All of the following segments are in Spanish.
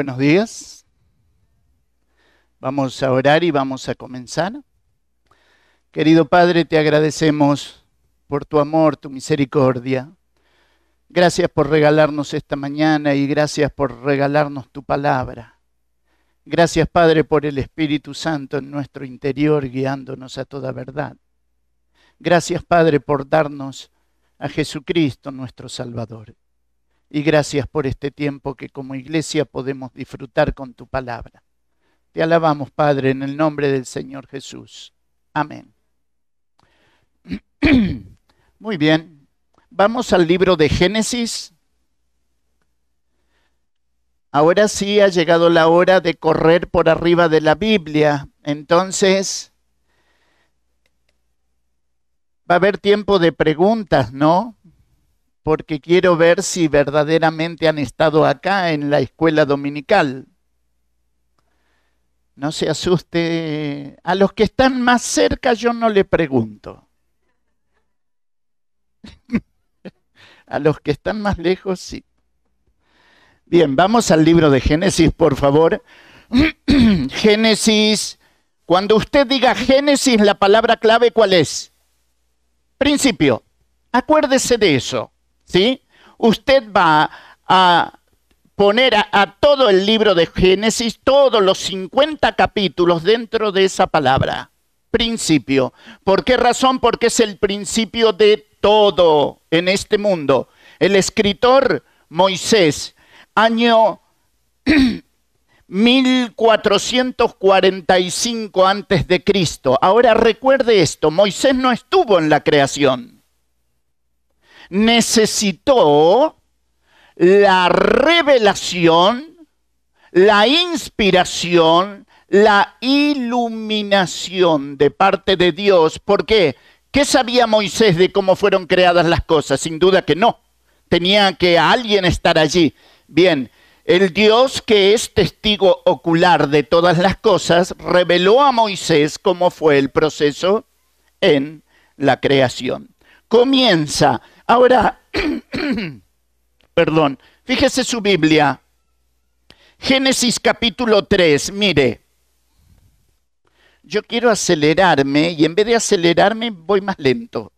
Buenos días. Vamos a orar y vamos a comenzar. Querido Padre, te agradecemos por tu amor, tu misericordia. Gracias por regalarnos esta mañana y gracias por regalarnos tu palabra. Gracias, Padre, por el Espíritu Santo en nuestro interior guiándonos a toda verdad. Gracias, Padre, por darnos a Jesucristo, nuestro Salvador. Y gracias por este tiempo que como iglesia podemos disfrutar con tu palabra. Te alabamos, Padre, en el nombre del Señor Jesús. Amén. Muy bien. Vamos al libro de Génesis. Ahora sí ha llegado la hora de correr por arriba de la Biblia. Entonces, va a haber tiempo de preguntas, ¿no? Porque quiero ver si verdaderamente han estado acá en la escuela dominical. No se asuste. A los que están más cerca yo no le pregunto. A los que están más lejos sí. Bien, vamos al libro de Génesis, por favor. Génesis, cuando usted diga Génesis, la palabra clave, ¿cuál es? Principio. Acuérdese de eso. ¿Sí? Usted va a poner a, todo el libro de Génesis, todos los 50 capítulos dentro de esa palabra. Principio. ¿Por qué razón? Porque es el principio de todo en este mundo. El escritor Moisés, año 1445 antes de Cristo. Ahora recuerde esto, Moisés no estuvo en la creación necesitó la revelación, la inspiración, la iluminación de parte de Dios. ¿Por qué? ¿Qué sabía Moisés de cómo fueron creadas las cosas? Sin duda que no. Tenía que alguien estar allí. Bien, el Dios que es testigo ocular de todas las cosas reveló a Moisés cómo fue el proceso en la creación. Comienza Ahora, perdón, fíjese su Biblia. Génesis capítulo 3, mire. Yo quiero acelerarme y en vez de acelerarme voy más lento.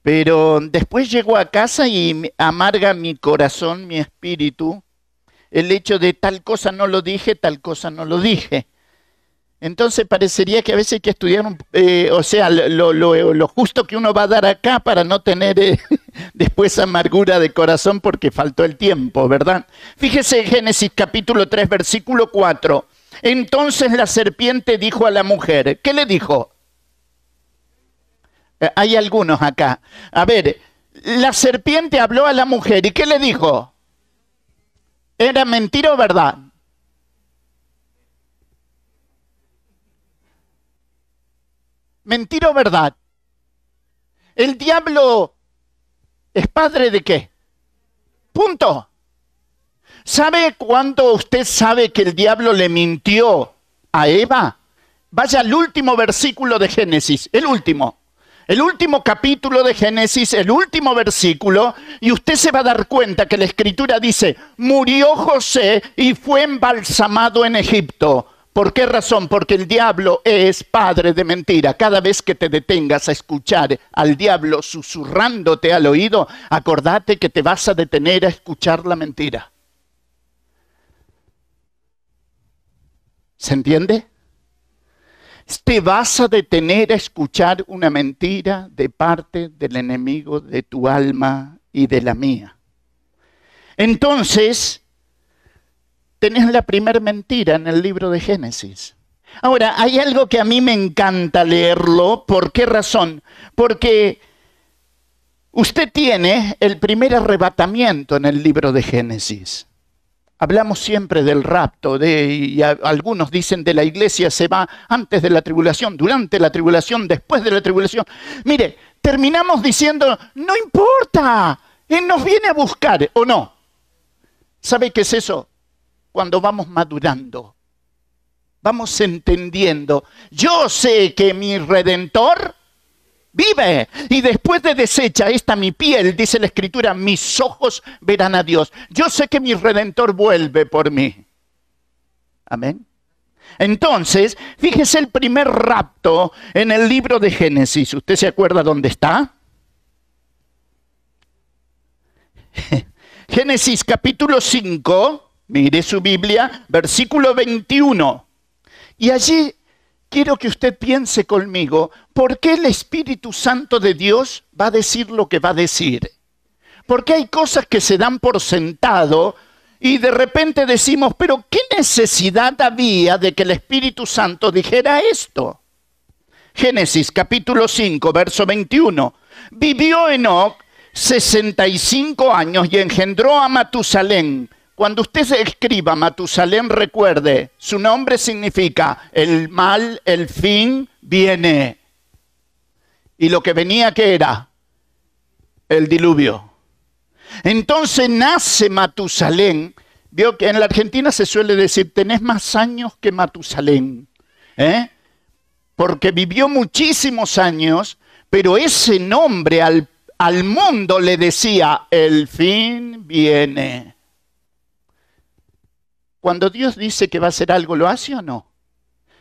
Pero después llego a casa y amarga mi corazón, mi espíritu, el hecho de tal cosa no lo dije, tal cosa no lo dije. Entonces parecería que a veces hay que estudiar, eh, o sea, lo, justo que uno va a dar acá para no tener eh, después amargura de corazón porque faltó el tiempo, ¿verdad? Fíjese Génesis capítulo 3, versículo 4. Entonces la serpiente dijo a la mujer, ¿qué le dijo? Eh, hay algunos acá. A ver, la serpiente habló a la mujer y ¿qué le dijo? ¿Era mentira o verdad? ¿Mentira o verdad? ¿El diablo es padre de qué? Punto. ¿Sabe cuándo usted sabe que el diablo le mintió a Eva? Vaya al último versículo de Génesis, el último. El último capítulo de Génesis, el último versículo, y usted se va a dar cuenta que la escritura dice, murió José y fue embalsamado en Egipto. ¿Por qué razón? Porque el diablo es padre de mentira. Cada vez que te detengas a escuchar al diablo susurrándote al oído, acordate que te vas a detener a escuchar la mentira. ¿Se entiende? Te vas a detener a escuchar una mentira de parte del enemigo de tu alma y de la mía. Entonces, tenés la primera mentira en el libro de Génesis. Ahora, hay algo que a mí me encanta leerlo. ¿Por qué razón? Porque usted tiene el primer arrebatamiento en el libro de Génesis. Hablamos siempre del rapto, de, y algunos dicen de la iglesia se va antes de la tribulación, durante la tribulación, después de la tribulación. Mire, terminamos diciendo, no importa, Él nos viene a buscar, ¿o no? ¿Sabe qué es eso? Cuando vamos madurando, vamos entendiendo. Yo sé que mi redentor vive. Y después de deshecha esta mi piel, dice la escritura, mis ojos verán a Dios. Yo sé que mi redentor vuelve por mí. Amén. Entonces, fíjese el primer rapto en el libro de Génesis. ¿Usted se acuerda dónde está? Génesis capítulo 5, mire su Biblia, versículo 21. Y allí quiero que usted piense conmigo, ¿por qué el Espíritu Santo de Dios va a decir lo que va a decir? Porque hay cosas que se dan por sentado y de repente decimos, pero ¿qué necesidad había de que el Espíritu Santo dijera esto? Génesis capítulo 5, verso 21. Vivió Enoch 65 años y engendró a Matusalén. Cuando usted escriba Matusalén, recuerde, su nombre significa el mal, el fin viene. Y lo que venía que era el diluvio. Entonces nace Matusalén. Vio que en la Argentina se suele decir, tenés más años que Matusalén. ¿eh? Porque vivió muchísimos años, pero ese nombre al al mundo le decía, el fin viene. Cuando Dios dice que va a hacer algo, ¿lo hace o no?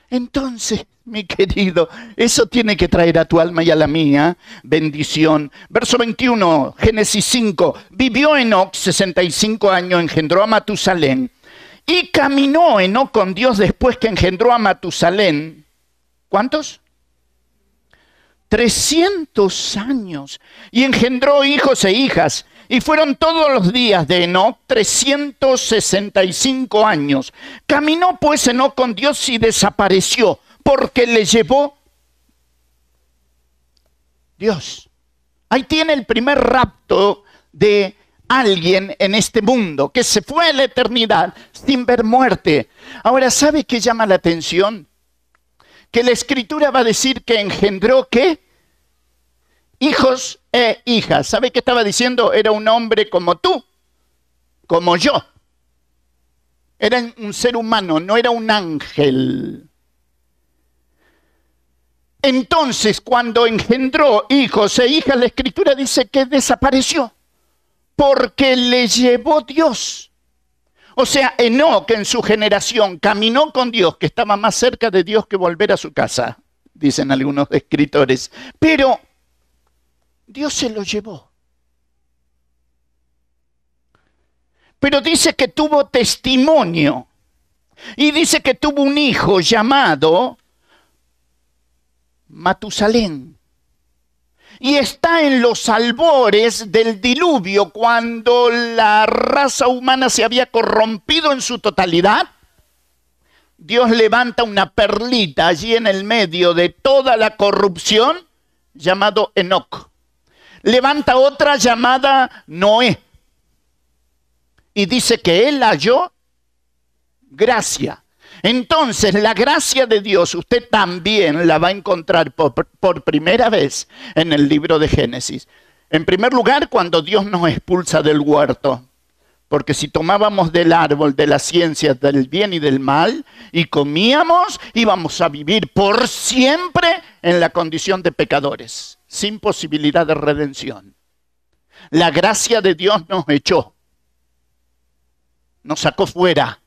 Entonces, mi querido, eso tiene que traer a tu alma y a la mía bendición. Verso 21, Génesis 5. Vivió Enoch 65 años, engendró a Matusalén. Y caminó Enoch con Dios después que engendró a Matusalén. ¿Cuántos? 300 años y engendró hijos e hijas. Y fueron todos los días de Enoch 365 años. Caminó pues Enoch con Dios y desapareció porque le llevó Dios. Ahí tiene el primer rapto de alguien en este mundo que se fue a la eternidad sin ver muerte. Ahora, ¿sabe qué llama la atención? Que la escritura va a decir que engendró qué? Hijos e hijas. ¿Sabe qué estaba diciendo? Era un hombre como tú, como yo. Era un ser humano, no era un ángel. Entonces, cuando engendró hijos e hijas, la escritura dice que desapareció, porque le llevó Dios. O sea, Enoch en su generación caminó con Dios, que estaba más cerca de Dios que volver a su casa, dicen algunos escritores. Pero Dios se lo llevó. Pero dice que tuvo testimonio. Y dice que tuvo un hijo llamado Matusalén. Y está en los albores del diluvio, cuando la raza humana se había corrompido en su totalidad. Dios levanta una perlita allí en el medio de toda la corrupción, llamado Enoch levanta otra llamada Noé. Y dice que él halló gracia. Entonces, la gracia de Dios usted también la va a encontrar por, por, primera vez en el libro de Génesis. En primer lugar, cuando Dios nos expulsa del huerto. Porque si tomábamos del árbol de la ciencia del bien y del mal y comíamos, íbamos a vivir por siempre en la condición de pecadores sin posibilidad de redención. La gracia de Dios nos echó, nos sacó fuera.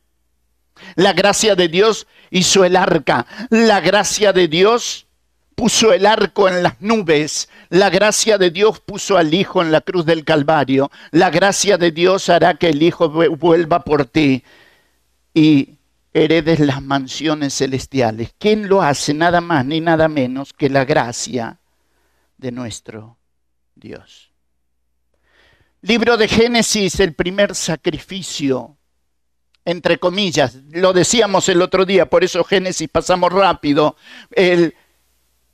La gracia de Dios hizo el arca. La gracia de Dios puso el arco en las nubes. La gracia de Dios puso al Hijo en la cruz del Calvario. La gracia de Dios hará que el Hijo vuelva por ti y heredes las mansiones celestiales. ¿Quién lo hace? Nada más ni nada menos que la gracia de nuestro Dios. Libro de Génesis, el primer sacrificio, entre comillas, lo decíamos el otro día, por eso Génesis pasamos rápido, el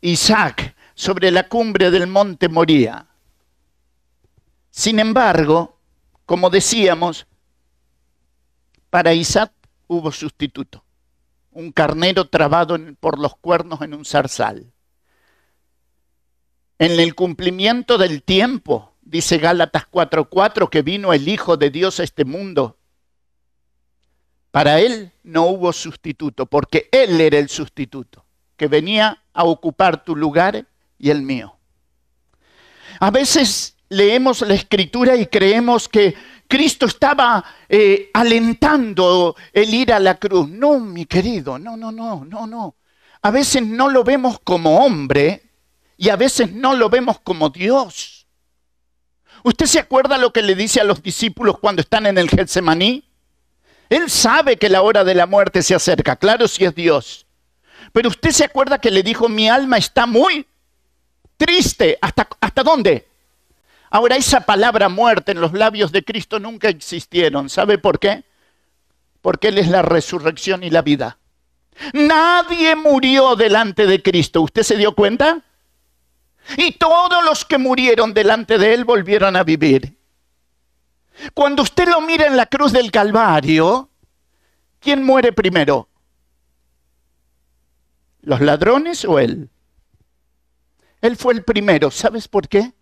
Isaac sobre la cumbre del monte Moría. Sin embargo, como decíamos, para Isaac hubo sustituto, un carnero trabado por los cuernos en un zarzal en el cumplimiento del tiempo, dice Gálatas 4:4, que vino el Hijo de Dios a este mundo. Para Él no hubo sustituto, porque Él era el sustituto, que venía a ocupar tu lugar y el mío. A veces leemos la escritura y creemos que Cristo estaba eh, alentando el ir a la cruz. No, mi querido, no, no, no, no, no. A veces no lo vemos como hombre y a veces no lo vemos como Dios. ¿Usted se acuerda lo que le dice a los discípulos cuando están en el Getsemaní? Él sabe que la hora de la muerte se acerca, claro si es Dios. Pero usted se acuerda que le dijo, mi alma está muy triste. ¿Hasta, hasta dónde? Ahora, esa palabra muerte en los labios de Cristo nunca existieron. ¿Sabe por qué? Porque Él es la resurrección y la vida. Nadie murió delante de Cristo. ¿Usted se dio cuenta? Y todos los que murieron delante de Él volvieron a vivir. Cuando usted lo mira en la cruz del Calvario, ¿quién muere primero? ¿Los ladrones o Él? Él fue el primero. ¿Sabes por qué?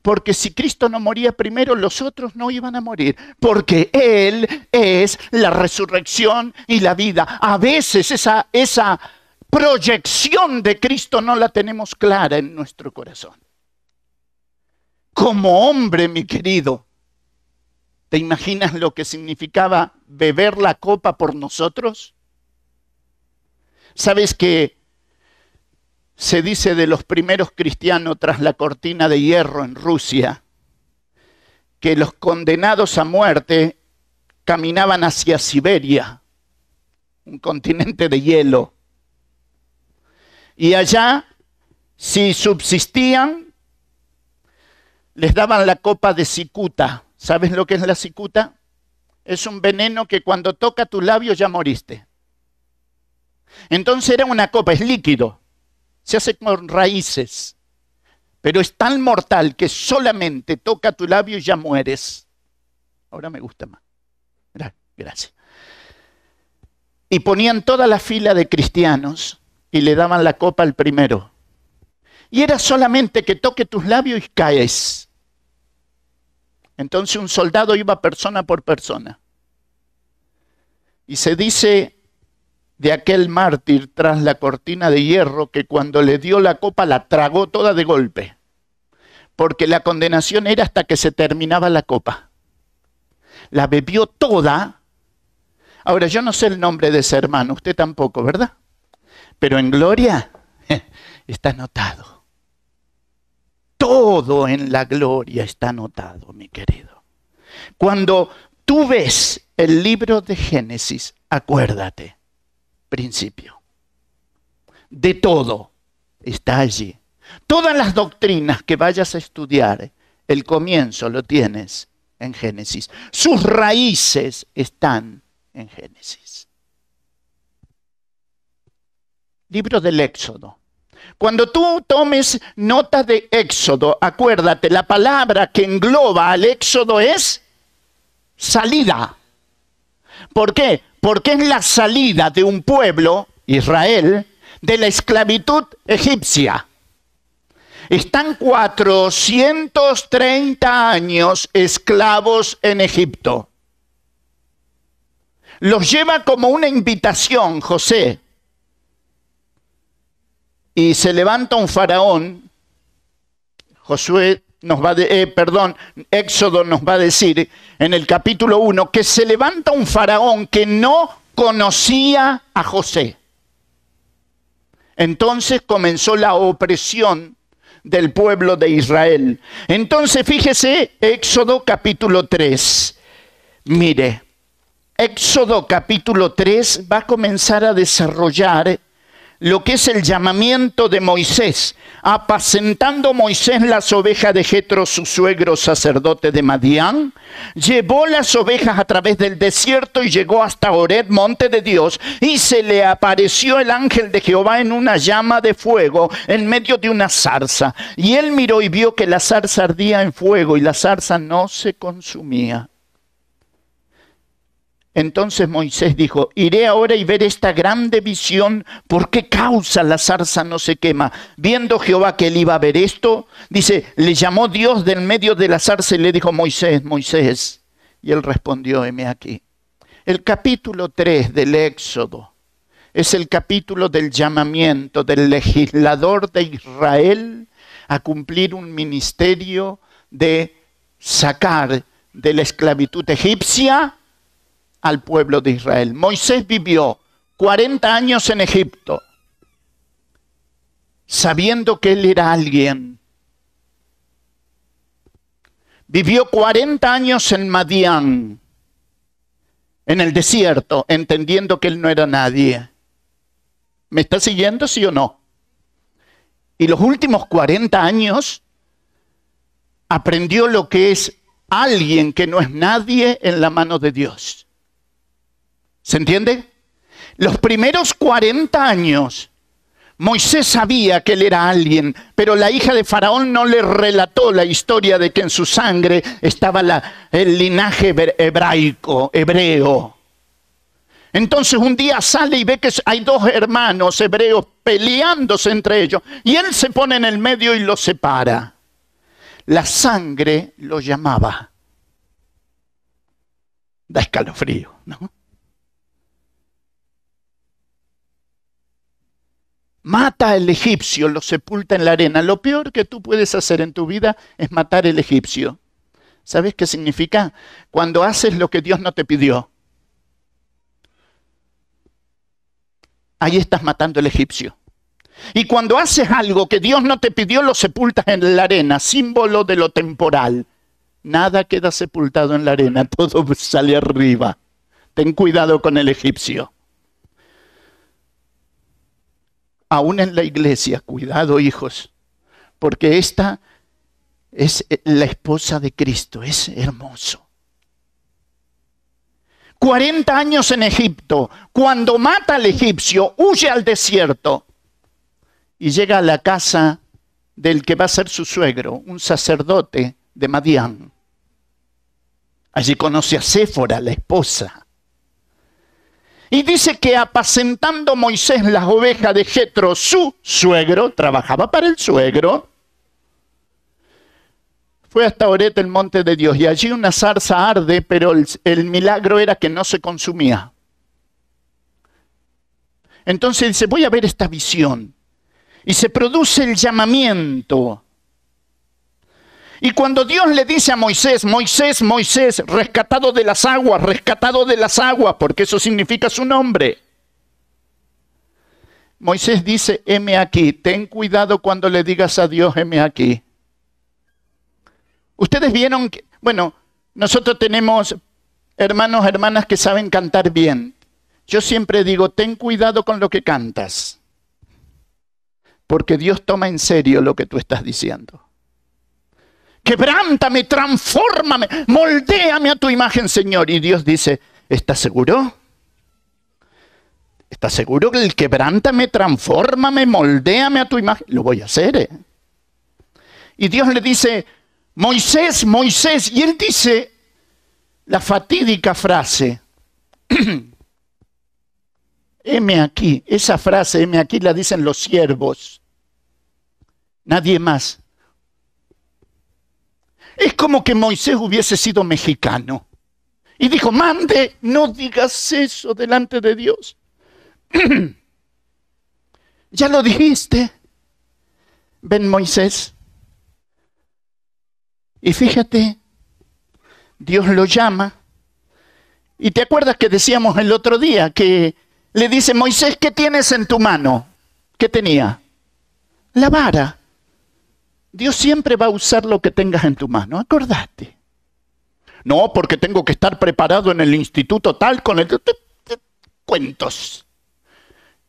Porque si Cristo no moría primero, los otros no iban a morir. Porque Él es la resurrección y la vida. A veces esa, esa proyección de Cristo no la tenemos clara en nuestro corazón. Como hombre, mi querido, ¿te imaginas lo que significaba beber la copa por nosotros? ¿Sabes que se dice de los primeros cristianos tras la cortina de hierro en Rusia, que los condenados a muerte caminaban hacia Siberia, un continente de hielo. Y allá, si subsistían, les daban la copa de cicuta. ¿Sabes lo que es la cicuta? Es un veneno que cuando toca tu labio ya moriste. Entonces era una copa, es líquido se hace con raíces, pero es tan mortal que solamente toca tu labio y ya mueres. Ahora me gusta más. Gracias. Y ponían toda la fila de cristianos y le daban la copa al primero. Y era solamente que toque tus labios y caes. Entonces un soldado iba persona por persona. Y se dice de aquel mártir tras la cortina de hierro que cuando le dio la copa la tragó toda de golpe, porque la condenación era hasta que se terminaba la copa. La bebió toda. Ahora, yo no sé el nombre de ese hermano, usted tampoco, ¿verdad? Pero en gloria está anotado. Todo en la gloria está anotado, mi querido. Cuando tú ves el libro de Génesis, acuérdate, principio. De todo está allí. Todas las doctrinas que vayas a estudiar, el comienzo lo tienes en Génesis. Sus raíces están en Génesis. Libro del Éxodo. Cuando tú tomes nota de Éxodo, acuérdate, la palabra que engloba al Éxodo es salida. ¿Por qué? porque es la salida de un pueblo, Israel, de la esclavitud egipcia. Están 430 años esclavos en Egipto. Los lleva como una invitación José. Y se levanta un faraón, Josué nos va de, eh, perdón, Éxodo nos va a decir en el capítulo 1 que se levanta un faraón que no conocía a José. Entonces comenzó la opresión del pueblo de Israel. Entonces fíjese Éxodo capítulo 3. Mire, Éxodo capítulo 3 va a comenzar a desarrollar lo que es el llamamiento de Moisés, apacentando Moisés las ovejas de Jetro, su suegro sacerdote de Madián, llevó las ovejas a través del desierto y llegó hasta Ored, monte de Dios, y se le apareció el ángel de Jehová en una llama de fuego en medio de una zarza. Y él miró y vio que la zarza ardía en fuego y la zarza no se consumía. Entonces Moisés dijo, iré ahora y ver esta grande visión, ¿por qué causa la zarza no se quema? Viendo Jehová que él iba a ver esto, dice, le llamó Dios del medio de la zarza y le dijo, Moisés, Moisés. Y él respondió, heme aquí. El capítulo 3 del Éxodo es el capítulo del llamamiento del legislador de Israel a cumplir un ministerio de sacar de la esclavitud egipcia al pueblo de Israel. Moisés vivió 40 años en Egipto, sabiendo que él era alguien. Vivió 40 años en Madián, en el desierto, entendiendo que él no era nadie. ¿Me está siguiendo, sí o no? Y los últimos 40 años aprendió lo que es alguien que no es nadie en la mano de Dios. ¿Se entiende? Los primeros 40 años, Moisés sabía que él era alguien, pero la hija de Faraón no le relató la historia de que en su sangre estaba el linaje hebraico, hebreo. Entonces un día sale y ve que hay dos hermanos hebreos peleándose entre ellos y él se pone en el medio y los separa. La sangre lo llamaba. Da escalofrío, ¿no? Mata al egipcio, lo sepulta en la arena. Lo peor que tú puedes hacer en tu vida es matar al egipcio. ¿Sabes qué significa? Cuando haces lo que Dios no te pidió. Ahí estás matando al egipcio. Y cuando haces algo que Dios no te pidió, lo sepultas en la arena, símbolo de lo temporal. Nada queda sepultado en la arena, todo sale arriba. Ten cuidado con el egipcio. Aún en la iglesia, cuidado hijos, porque esta es la esposa de Cristo, es hermoso. 40 años en Egipto, cuando mata al egipcio, huye al desierto y llega a la casa del que va a ser su suegro, un sacerdote de Madián. Allí conoce a Séfora, la esposa. Y dice que apacentando Moisés las ovejas de Jetro, su suegro, trabajaba para el suegro, fue hasta Orete, el monte de Dios, y allí una zarza arde, pero el, el milagro era que no se consumía. Entonces dice, voy a ver esta visión. Y se produce el llamamiento y cuando Dios le dice a Moisés, Moisés, Moisés, rescatado de las aguas, rescatado de las aguas, porque eso significa su nombre. Moisés dice, heme aquí, ten cuidado cuando le digas a Dios, heme aquí. Ustedes vieron bueno, nosotros tenemos hermanos, hermanas que saben cantar bien. Yo siempre digo, ten cuidado con lo que cantas, porque Dios toma en serio lo que tú estás diciendo quebrántame, transfórmame, moldéame a tu imagen, Señor. Y Dios dice, ¿estás seguro? ¿Estás seguro que el quebrántame, transfórmame, moldéame a tu imagen? Lo voy a hacer. ¿eh? Y Dios le dice, Moisés, Moisés. Y él dice la fatídica frase, heme aquí, esa frase, heme aquí, la dicen los siervos. Nadie más. Es como que Moisés hubiese sido mexicano. Y dijo, mande, no digas eso delante de Dios. ya lo dijiste. Ven Moisés. Y fíjate, Dios lo llama. Y te acuerdas que decíamos el otro día que le dice, Moisés, ¿qué tienes en tu mano? ¿Qué tenía? La vara. Dios siempre va a usar lo que tengas en tu mano, acordate. No, porque tengo que estar preparado en el instituto tal con el... Cuentos.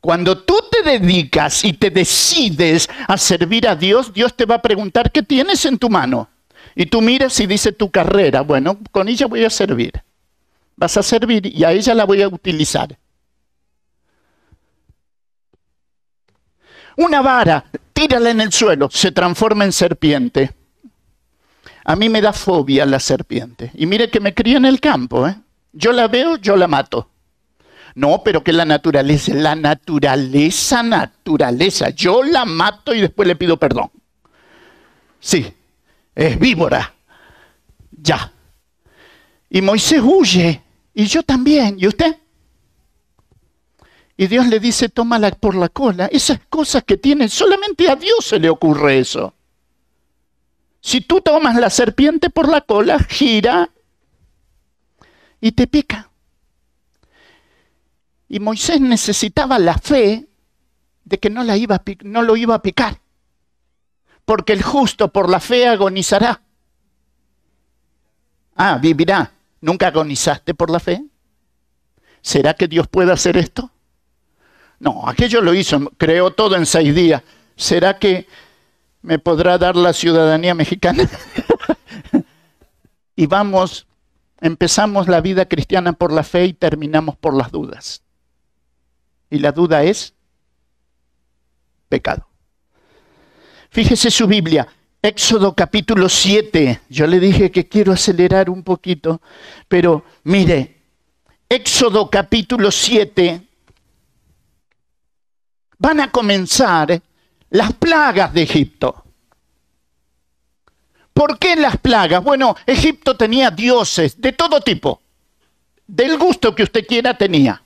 Cuando tú te dedicas y te decides a servir a Dios, Dios te va a preguntar, ¿qué tienes en tu mano? Y tú miras y dice tu carrera, bueno, con ella voy a servir. Vas a servir y a ella la voy a utilizar. Una vara, tírala en el suelo, se transforma en serpiente. A mí me da fobia la serpiente. Y mire que me cría en el campo. ¿eh? Yo la veo, yo la mato. No, pero que la naturaleza, la naturaleza, naturaleza. Yo la mato y después le pido perdón. Sí, es víbora. Ya. Y Moisés huye. Y yo también. ¿Y usted? Y Dios le dice, tómala por la cola. Esas cosas que tienen, solamente a Dios se le ocurre eso. Si tú tomas la serpiente por la cola, gira y te pica. Y Moisés necesitaba la fe de que no, la iba no lo iba a picar. Porque el justo por la fe agonizará. Ah, vivirá. ¿Nunca agonizaste por la fe? ¿Será que Dios puede hacer esto? No, aquello lo hizo, creó todo en seis días. ¿Será que me podrá dar la ciudadanía mexicana? y vamos, empezamos la vida cristiana por la fe y terminamos por las dudas. Y la duda es pecado. Fíjese su Biblia, Éxodo capítulo 7. Yo le dije que quiero acelerar un poquito, pero mire, Éxodo capítulo 7 van a comenzar las plagas de Egipto. ¿Por qué las plagas? Bueno, Egipto tenía dioses de todo tipo, del gusto que usted quiera tenía.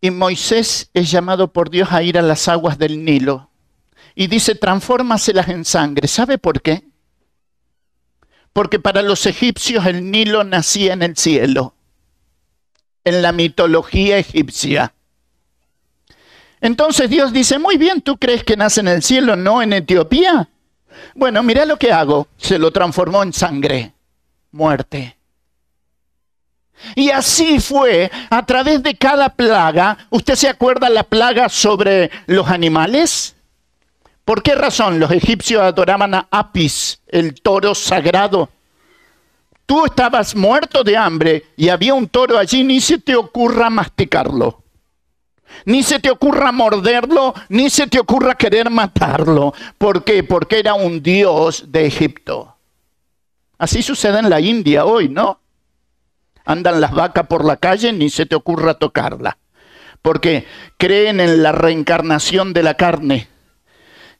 Y Moisés es llamado por Dios a ir a las aguas del Nilo. Y dice, transfórmaselas en sangre. ¿Sabe por qué? Porque para los egipcios el Nilo nacía en el cielo, en la mitología egipcia. Entonces Dios dice, muy bien, ¿tú crees que nace en el cielo, no en Etiopía? Bueno, mira lo que hago. Se lo transformó en sangre, muerte. Y así fue a través de cada plaga. ¿Usted se acuerda la plaga sobre los animales? ¿Por qué razón los egipcios adoraban a Apis, el toro sagrado? Tú estabas muerto de hambre y había un toro allí, ni se te ocurra masticarlo. Ni se te ocurra morderlo, ni se te ocurra querer matarlo. ¿Por qué? Porque era un dios de Egipto. Así sucede en la India hoy, ¿no? Andan las vacas por la calle, ni se te ocurra tocarla. Porque creen en la reencarnación de la carne,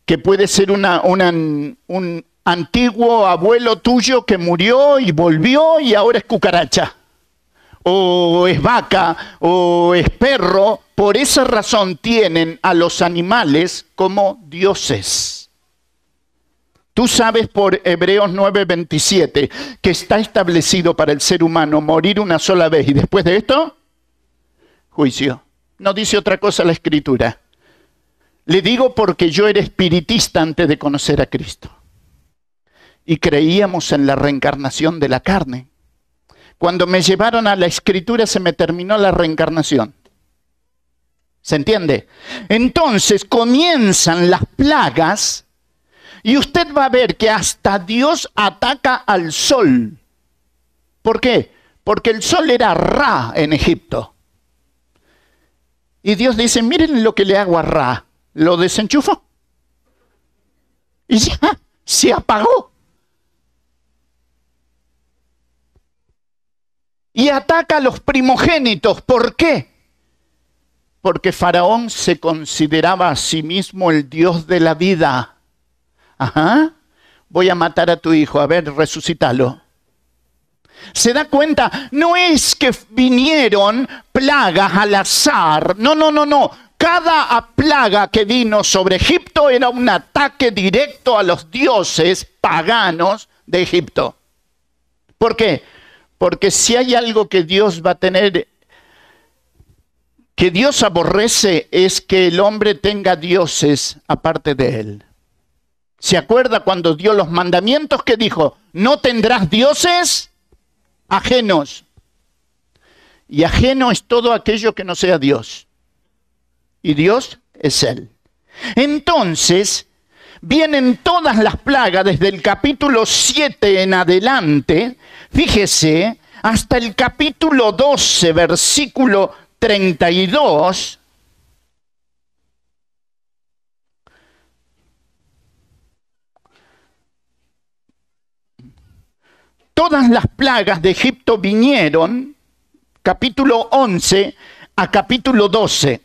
que puede ser una, un antiguo abuelo tuyo que murió y volvió y ahora es cucaracha. O es vaca, o es perro. Por esa razón tienen a los animales como dioses. Tú sabes por Hebreos 9:27 que está establecido para el ser humano morir una sola vez y después de esto, juicio. No dice otra cosa la escritura. Le digo porque yo era espiritista antes de conocer a Cristo. Y creíamos en la reencarnación de la carne. Cuando me llevaron a la escritura se me terminó la reencarnación. ¿Se entiende? Entonces comienzan las plagas y usted va a ver que hasta Dios ataca al sol. ¿Por qué? Porque el sol era Ra en Egipto. Y Dios dice, miren lo que le hago a Ra. Lo desenchufó. Y ya se apagó. Y ataca a los primogénitos. ¿Por qué? Porque Faraón se consideraba a sí mismo el Dios de la vida. Ajá, voy a matar a tu hijo, a ver, resucítalo. ¿Se da cuenta? No es que vinieron plagas al azar. No, no, no, no. Cada plaga que vino sobre Egipto era un ataque directo a los dioses paganos de Egipto. ¿Por qué? Porque si hay algo que Dios va a tener, que Dios aborrece, es que el hombre tenga dioses aparte de él. ¿Se acuerda cuando dio los mandamientos que dijo, no tendrás dioses ajenos? Y ajeno es todo aquello que no sea Dios. Y Dios es Él. Entonces, vienen todas las plagas desde el capítulo 7 en adelante, fíjese, hasta el capítulo 12, versículo 32, todas las plagas de Egipto vinieron, capítulo 11 a capítulo 12.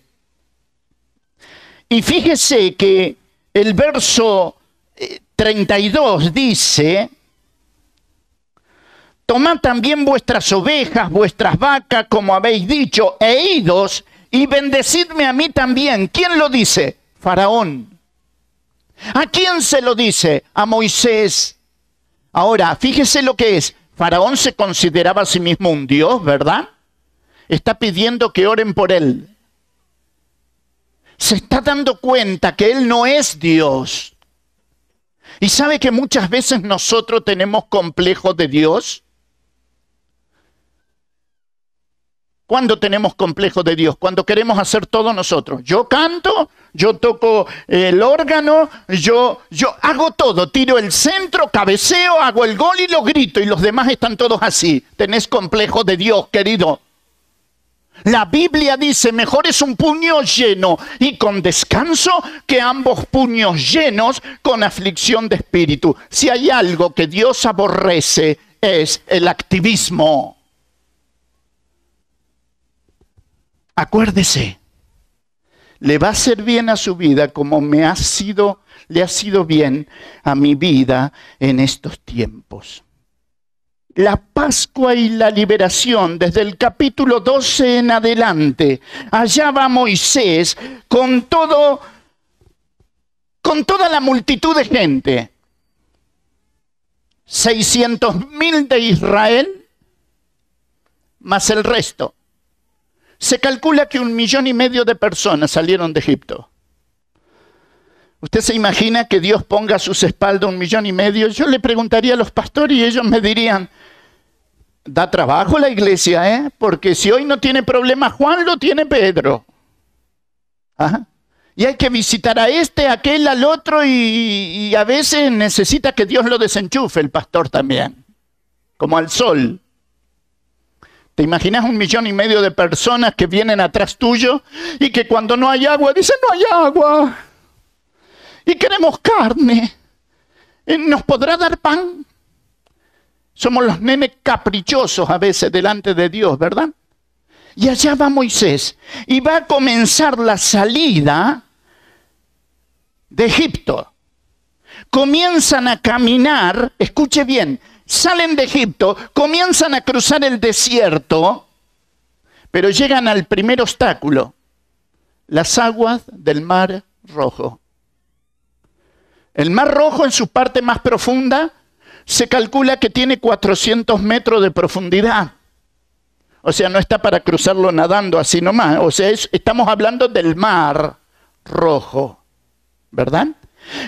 Y fíjese que el verso 32 eh, dice, tomad también vuestras ovejas, vuestras vacas, como habéis dicho, e idos y bendecidme a mí también. ¿Quién lo dice? Faraón. ¿A quién se lo dice? A Moisés. Ahora, fíjese lo que es. Faraón se consideraba a sí mismo un dios, ¿verdad? Está pidiendo que oren por él. Se está dando cuenta que él no es Dios. Y sabe que muchas veces nosotros tenemos complejos de Dios. ¿Cuándo tenemos complejos de Dios? Cuando queremos hacer todo nosotros. Yo canto, yo toco el órgano, yo, yo hago todo, tiro el centro, cabeceo, hago el gol y lo grito y los demás están todos así. Tenés complejo de Dios, querido. La Biblia dice, mejor es un puño lleno y con descanso que ambos puños llenos con aflicción de espíritu. Si hay algo que Dios aborrece es el activismo. Acuérdese, le va a ser bien a su vida como me ha sido, le ha sido bien a mi vida en estos tiempos la Pascua y la liberación, desde el capítulo 12 en adelante. Allá va Moisés con todo, con toda la multitud de gente. 600 mil de Israel, más el resto. Se calcula que un millón y medio de personas salieron de Egipto. ¿Usted se imagina que Dios ponga a sus espaldas un millón y medio? Yo le preguntaría a los pastores y ellos me dirían, da trabajo la iglesia, ¿eh? Porque si hoy no tiene problema Juan, lo tiene Pedro. Y hay que visitar a este, aquel, al otro, y, a veces necesita que Dios lo desenchufe, el pastor también, como al sol. ¿Te imaginas un millón y medio de personas que vienen atrás tuyo y que cuando no hay agua dicen no hay agua? Y queremos carne. ¿Nos podrá dar pan? Somos los nenes caprichosos a veces delante de Dios, ¿verdad? Y allá va Moisés y va a comenzar la salida de Egipto. Comienzan a caminar, escuche bien, salen de Egipto, comienzan a cruzar el desierto, pero llegan al primer obstáculo, las aguas del Mar Rojo. El Mar Rojo en su parte más profunda se calcula que tiene 400 metros de profundidad. O sea, no está para cruzarlo nadando así nomás. O sea, estamos hablando del mar rojo, ¿verdad?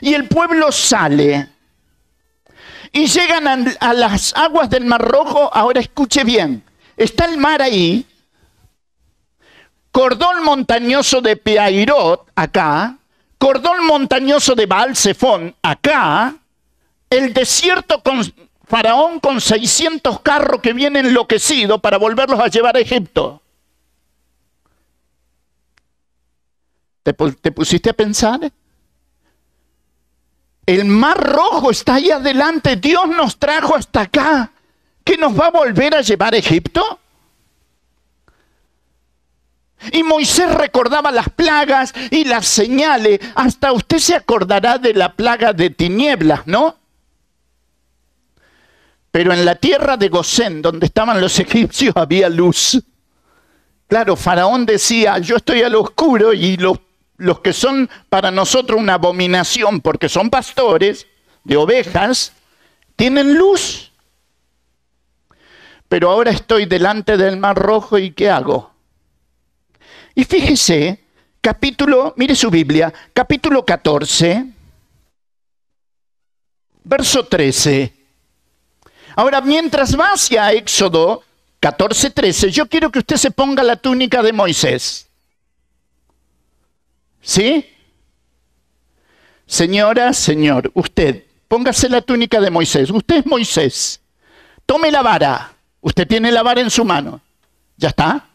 Y el pueblo sale. Y llegan a, las aguas del mar rojo. Ahora escuche bien. Está el mar ahí. Cordón montañoso de Peairot, acá. Cordón montañoso de Baal acá el desierto con Faraón con 600 carros que vienen enloquecidos para volverlos a llevar a Egipto. ¿Te, ¿Te, pusiste a pensar? El mar rojo está ahí adelante. Dios nos trajo hasta acá. ¿Que nos va a volver a llevar a Egipto? Y Moisés recordaba las plagas y las señales. Hasta usted se acordará de la plaga de tinieblas, ¿no? Pero en la tierra de Gosén, donde estaban los egipcios, había luz. Claro, Faraón decía, yo estoy al oscuro y los, los que son para nosotros una abominación porque son pastores de ovejas, tienen luz. Pero ahora estoy delante del mar rojo y ¿qué hago? Y fíjese, capítulo, mire su Biblia, capítulo 14, verso 13. Ahora, mientras va hacia Éxodo 14:13, yo quiero que usted se ponga la túnica de Moisés. ¿Sí? Señora, señor, usted, póngase la túnica de Moisés. Usted es Moisés. Tome la vara. Usted tiene la vara en su mano. ¿Ya está?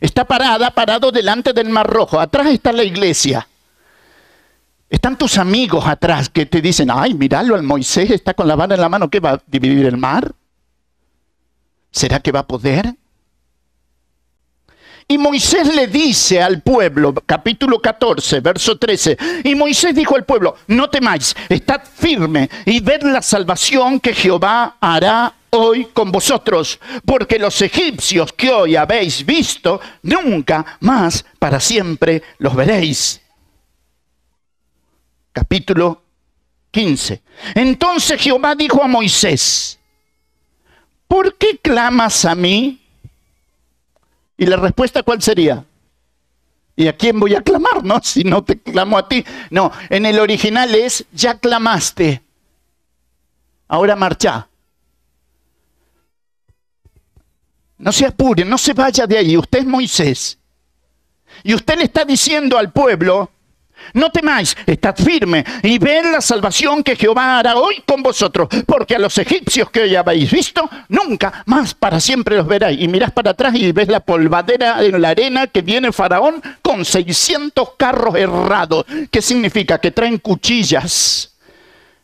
Está parada, parado delante del mar rojo. Atrás está la iglesia. Están tus amigos atrás que te dicen, ay, míralo al Moisés, está con la vara en la mano, ¿qué va a dividir el mar? ¿Será que va a poder? Y Moisés le dice al pueblo, capítulo 14, verso 13, y Moisés dijo al pueblo, no temáis, estad firme y ved la salvación que Jehová hará hoy con vosotros, porque los egipcios que hoy habéis visto, nunca más para siempre los veréis. capítulo 15. Entonces Jehová dijo a Moisés, ¿por qué clamas a mí? Y la respuesta cuál sería? ¿Y a quién voy a clamar, no? Si no te clamo a ti. No, en el original es, ya clamaste. Ahora marcha. No se apure, no se vaya de ahí. Usted es Moisés. Y usted le está diciendo al pueblo, no temáis, estad firme y ved la salvación que Jehová hará hoy con vosotros, porque a los egipcios que hoy habéis visto, nunca más para siempre los veráis. Y mirás para atrás y ves la polvadera en la arena que viene Faraón con 600 carros errados. ¿Qué significa? Que traen cuchillas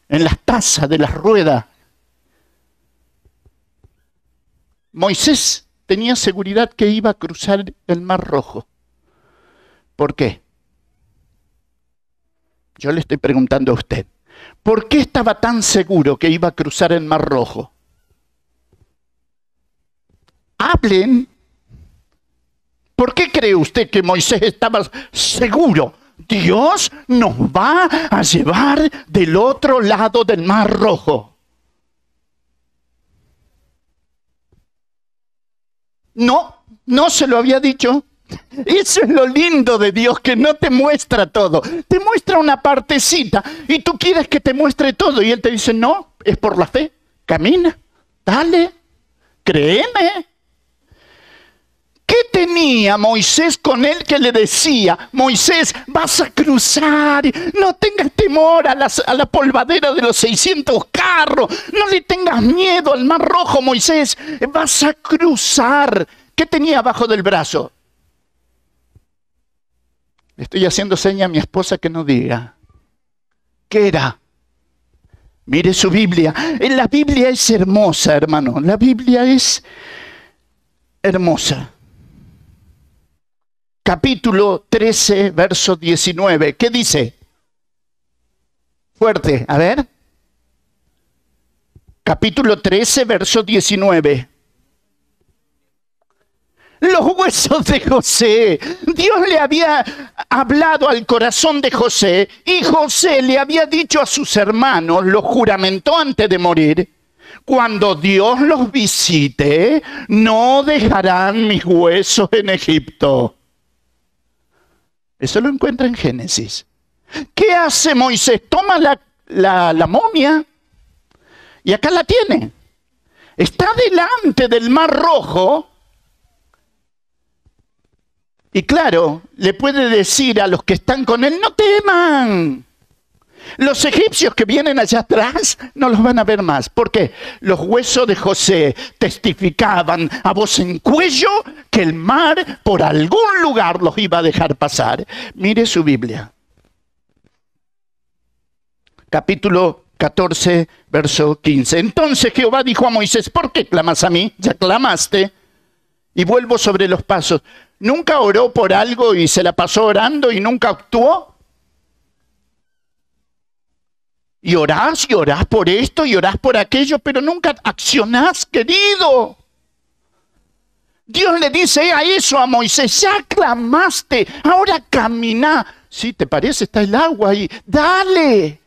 en las tazas de las ruedas. Moisés tenía seguridad que iba a cruzar el Mar Rojo. ¿Por qué? Yo le estoy preguntando a usted, ¿por qué estaba tan seguro que iba a cruzar el Mar Rojo? Hablen. ¿Por qué cree usted que Moisés estaba seguro? Dios nos va a llevar del otro lado del Mar Rojo. No, no se lo había dicho. Eso es lo lindo de Dios, que no te muestra todo, te muestra una partecita y tú quieres que te muestre todo. Y Él te dice, no, es por la fe, camina, dale, créeme. ¿Qué tenía Moisés con él que le decía, Moisés, vas a cruzar, no tengas temor a, a la polvadera de los 600 carros, no le tengas miedo al mar rojo, Moisés, vas a cruzar. ¿Qué tenía abajo del brazo? Estoy haciendo seña a mi esposa que no diga. ¿Qué era? Mire su Biblia. La Biblia es hermosa, hermano. La Biblia es hermosa. Capítulo 13, verso 19. ¿Qué dice? Fuerte, a ver. Capítulo 13, verso 19 los huesos de José. Dios le había hablado al corazón de José y José le había dicho a sus hermanos, lo juramentó antes de morir, cuando Dios los visite, no dejarán mis huesos en Egipto. Eso lo encuentra en Génesis. ¿Qué hace Moisés? Toma la, la momia y acá la tiene. Está delante del mar rojo y claro, le puede decir a los que están con él, no teman. Los egipcios que vienen allá atrás no los van a ver más. porque Los huesos de José testificaban a voz en cuello que el mar por algún lugar los iba a dejar pasar. Mire su Biblia. Capítulo 14, verso 15. Entonces Jehová dijo a Moisés, ¿por qué clamas a mí? Ya clamaste. Y vuelvo sobre los pasos. ¿Nunca oró por algo y se la pasó orando y nunca actuó? Y orás y orás por esto y orás por aquello, pero nunca accionás, querido. Dios le dice a eso a Moisés, ya clamaste, ahora camina. Si te parece, está el agua ahí. Dale,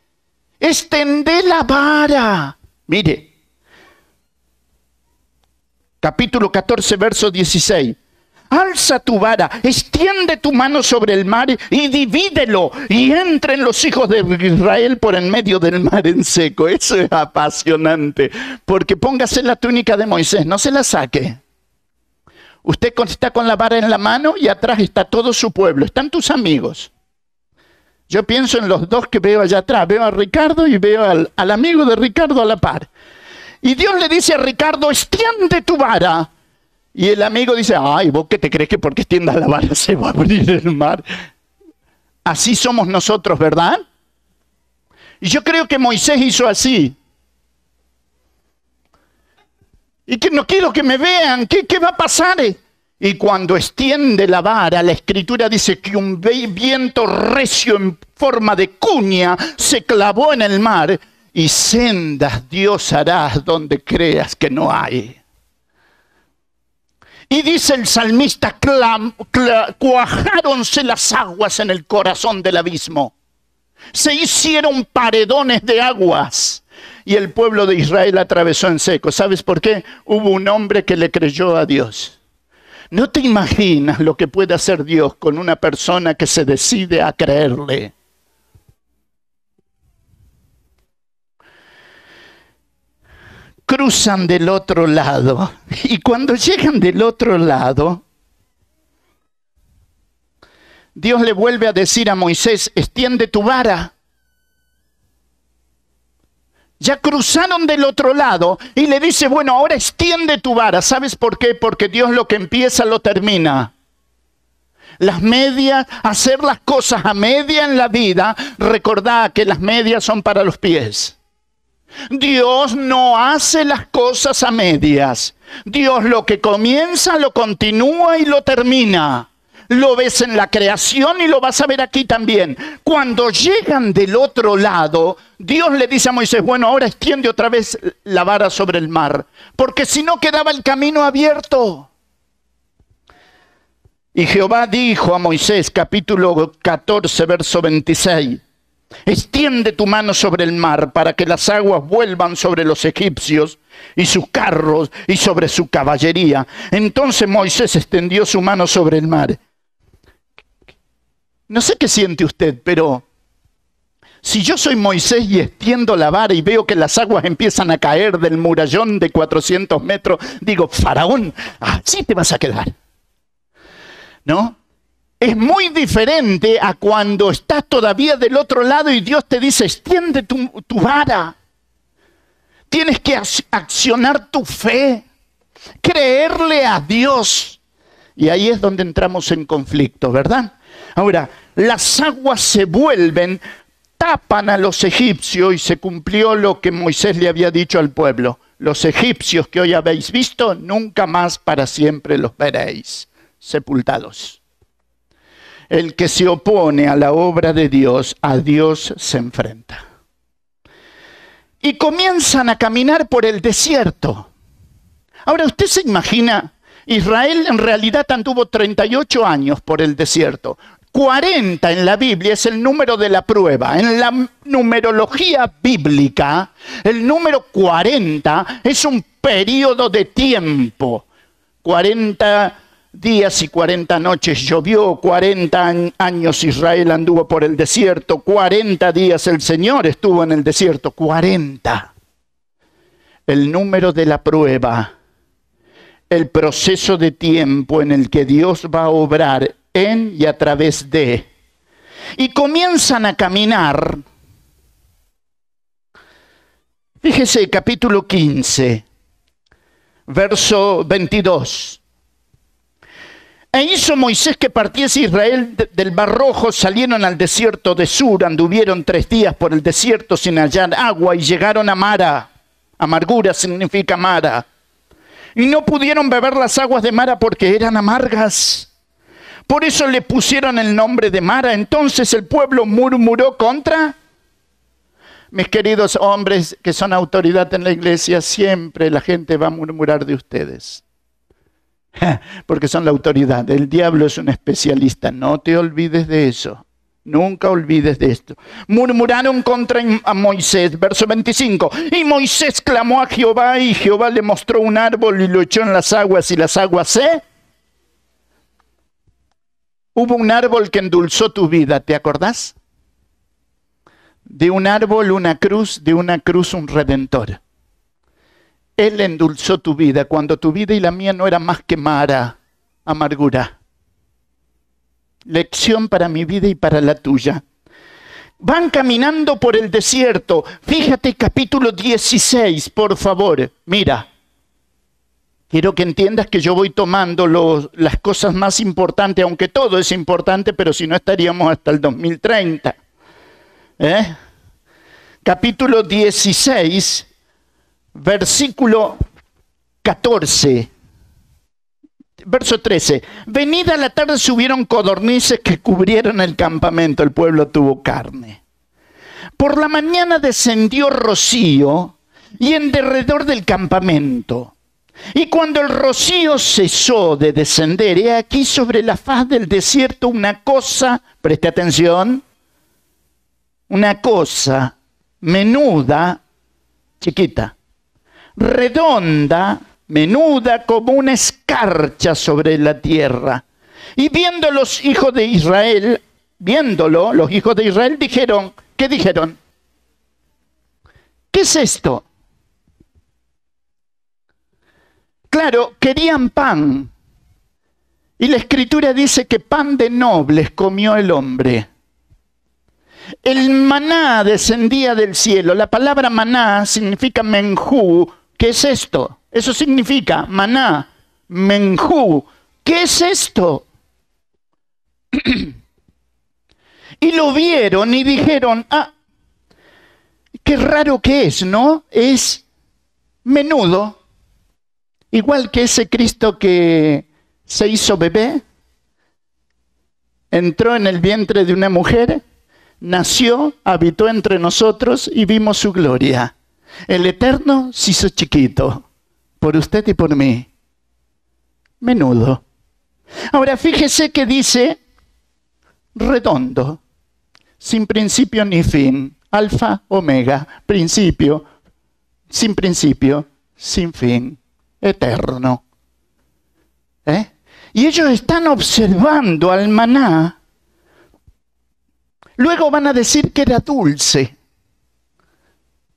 extende la vara. Mire, capítulo 14, verso 16 alza tu vara, extiende tu mano sobre el mar y divídelo y entren los hijos de Israel por en medio del mar en seco. Eso es apasionante, porque póngase la túnica de Moisés, no se la saque. Usted está con la vara en la mano y atrás está todo su pueblo, están tus amigos. Yo pienso en los dos que veo allá atrás, veo a Ricardo y veo al, al amigo de Ricardo a la par. Y Dios le dice a Ricardo, extiende tu vara y el amigo dice, ay, vos qué te crees que porque extiendas la vara se va a abrir el mar. Así somos nosotros, ¿verdad? Y yo creo que Moisés hizo así. Y que no quiero que me vean, ¿qué, qué va a pasar? Y cuando extiende la vara, la escritura dice que un viento recio en forma de cuña se clavó en el mar y sendas Dios harás donde creas que no hay. Y dice el salmista, cuajáronse las aguas en el corazón del abismo. Se hicieron paredones de aguas y el pueblo de Israel atravesó en seco. ¿Sabes por qué? Hubo un hombre que le creyó a Dios. No te imaginas lo que puede hacer Dios con una persona que se decide a creerle. Cruzan del otro lado y cuando llegan del otro lado, Dios le vuelve a decir a Moisés, extiende tu vara. Ya cruzaron del otro lado y le dice, bueno, ahora extiende tu vara. ¿Sabes por qué? Porque Dios lo que empieza lo termina. Las medias, hacer las cosas a media en la vida, recordad que las medias son para los pies. Dios no hace las cosas a medias. Dios lo que comienza lo continúa y lo termina. Lo ves en la creación y lo vas a ver aquí también. Cuando llegan del otro lado, Dios le dice a Moisés, bueno, ahora extiende otra vez la vara sobre el mar, porque si no quedaba el camino abierto. Y Jehová dijo a Moisés, capítulo 14, verso 26, extiende tu mano sobre el mar para que las aguas vuelvan sobre los egipcios y sus carros y sobre su caballería. Entonces Moisés extendió su mano sobre el mar no sé qué siente usted, pero si yo soy Moisés y extiendo la vara y veo que las aguas empiezan a caer del murallón de 400 metros, digo, faraón, así te vas a quedar. ¿No? Es muy diferente a cuando estás todavía del otro lado y Dios te dice, extiende tu, tu vara. Tienes que accionar tu fe, creerle a Dios. Y ahí es donde entramos en conflicto, ¿verdad? Ahora, las aguas se vuelven, tapan a los egipcios y se cumplió lo que Moisés le había dicho al pueblo. Los egipcios que hoy habéis visto, nunca más para siempre los veréis, sepultados. El que se opone a la obra de Dios, a Dios se enfrenta. Y comienzan a caminar por el desierto. Ahora, ¿usted se imagina? Israel en realidad anduvo 38 años por el desierto. 40 en la Biblia es el número de la prueba. En la numerología bíblica, el número 40 es un periodo de tiempo. 40 días y 40 noches llovió, 40 años Israel anduvo por el desierto, 40 días el Señor estuvo en el desierto, 40. El número de la prueba, el proceso de tiempo en el que Dios va a obrar en y a través de. Y comienzan a caminar. Fíjese, capítulo 15, verso 22. E hizo Moisés que partiese Israel del barrojo, salieron al desierto de Sur, anduvieron tres días por el desierto sin hallar agua y llegaron a Mara. Amargura significa Mara. Y no pudieron beber las aguas de Mara porque eran amargas. Por eso le pusieron el nombre de Mara. Entonces el pueblo murmuró contra. Mis queridos hombres que son autoridad en la iglesia, siempre la gente va a murmurar de ustedes. Porque son la autoridad. El diablo es un especialista. No te olvides de eso. Nunca olvides de esto. Murmuraron contra Moisés, verso 25. Y Moisés clamó a Jehová y Jehová le mostró un árbol y lo echó en las aguas y las aguas se Hubo un árbol que endulzó tu vida, ¿te acordás? De un árbol una cruz, de una cruz un redentor. Él endulzó tu vida cuando tu vida y la mía no era más que mara, amargura. Lección para mi vida y para la tuya. Van caminando por el desierto. Fíjate capítulo 16, por favor. Mira, Quiero que entiendas que yo voy tomando las cosas más importantes, aunque todo es importante, pero si no estaríamos hasta el 2030. ¿Eh? Capítulo 16, versículo 14. Verso 13. Venida la tarde subieron codornices que cubrieron el campamento. El pueblo tuvo carne. Por la mañana descendió rocío y en derredor del campamento. Y cuando el rocío cesó de descender, he aquí sobre la faz del desierto una cosa, preste atención, una cosa menuda, chiquita, redonda, menuda como una escarcha sobre la tierra. Y viendo los hijos de Israel, viéndolo, los hijos de Israel dijeron, ¿qué dijeron? ¿Qué es esto? Claro, querían pan. Y la escritura dice que pan de nobles comió el hombre. El maná descendía del cielo. La palabra maná significa menjú. ¿Qué es esto? Eso significa maná, menjú. ¿Qué es esto? y lo vieron y dijeron, ah, qué raro que es, ¿no? Es menudo, igual que ese Cristo que se hizo bebé, entró en el vientre de una mujer, nació, habitó entre nosotros y vimos su gloria. El Eterno se hizo chiquito, por usted y por mí. Menudo. Ahora fíjese que dice redondo, sin principio ni fin, alfa, omega, principio, sin principio, sin fin, eterno. ¿Eh? Y ellos están observando al maná. Luego van a decir que era dulce,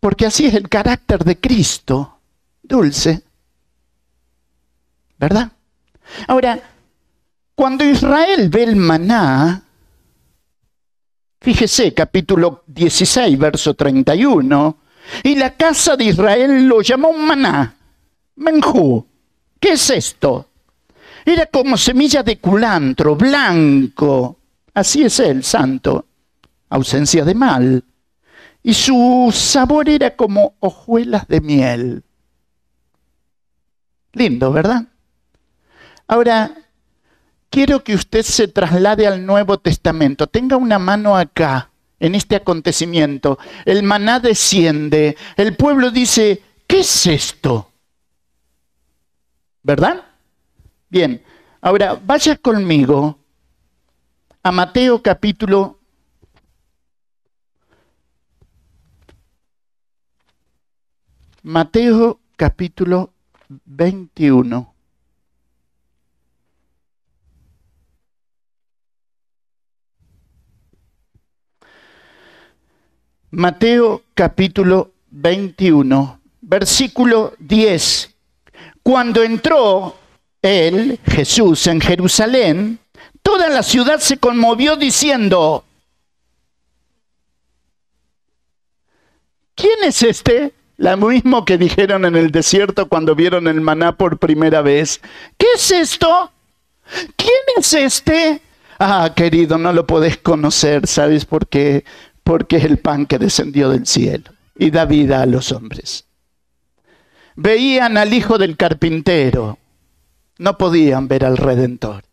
porque así es el carácter de Cristo, dulce. ¿Verdad? Ahora, cuando Israel ve el maná, fíjese capítulo 16, verso 31, y la casa de Israel lo llamó maná, menjú. ¿Qué es esto? Era como semilla de culantro, blanco. Así es el santo, ausencia de mal. Y su sabor era como hojuelas de miel. Lindo, ¿verdad? Ahora, quiero que usted se traslade al Nuevo Testamento. Tenga una mano acá, en este acontecimiento. El maná desciende. El pueblo dice, ¿qué es esto? ¿Verdad? Bien, ahora vaya conmigo a Mateo capítulo Mateo capítulo 21. Mateo capítulo 21, versículo 10. Cuando entró él, Jesús, en Jerusalén, toda la ciudad se conmovió diciendo, ¿quién es este? La mismo que dijeron en el desierto cuando vieron el maná por primera vez. ¿Qué es esto? ¿Quién es este? Ah, querido, no lo podés conocer, ¿sabes por qué? Porque es el pan que descendió del cielo y da vida a los hombres. Veían al hijo del carpintero, no podían ver al Redentor.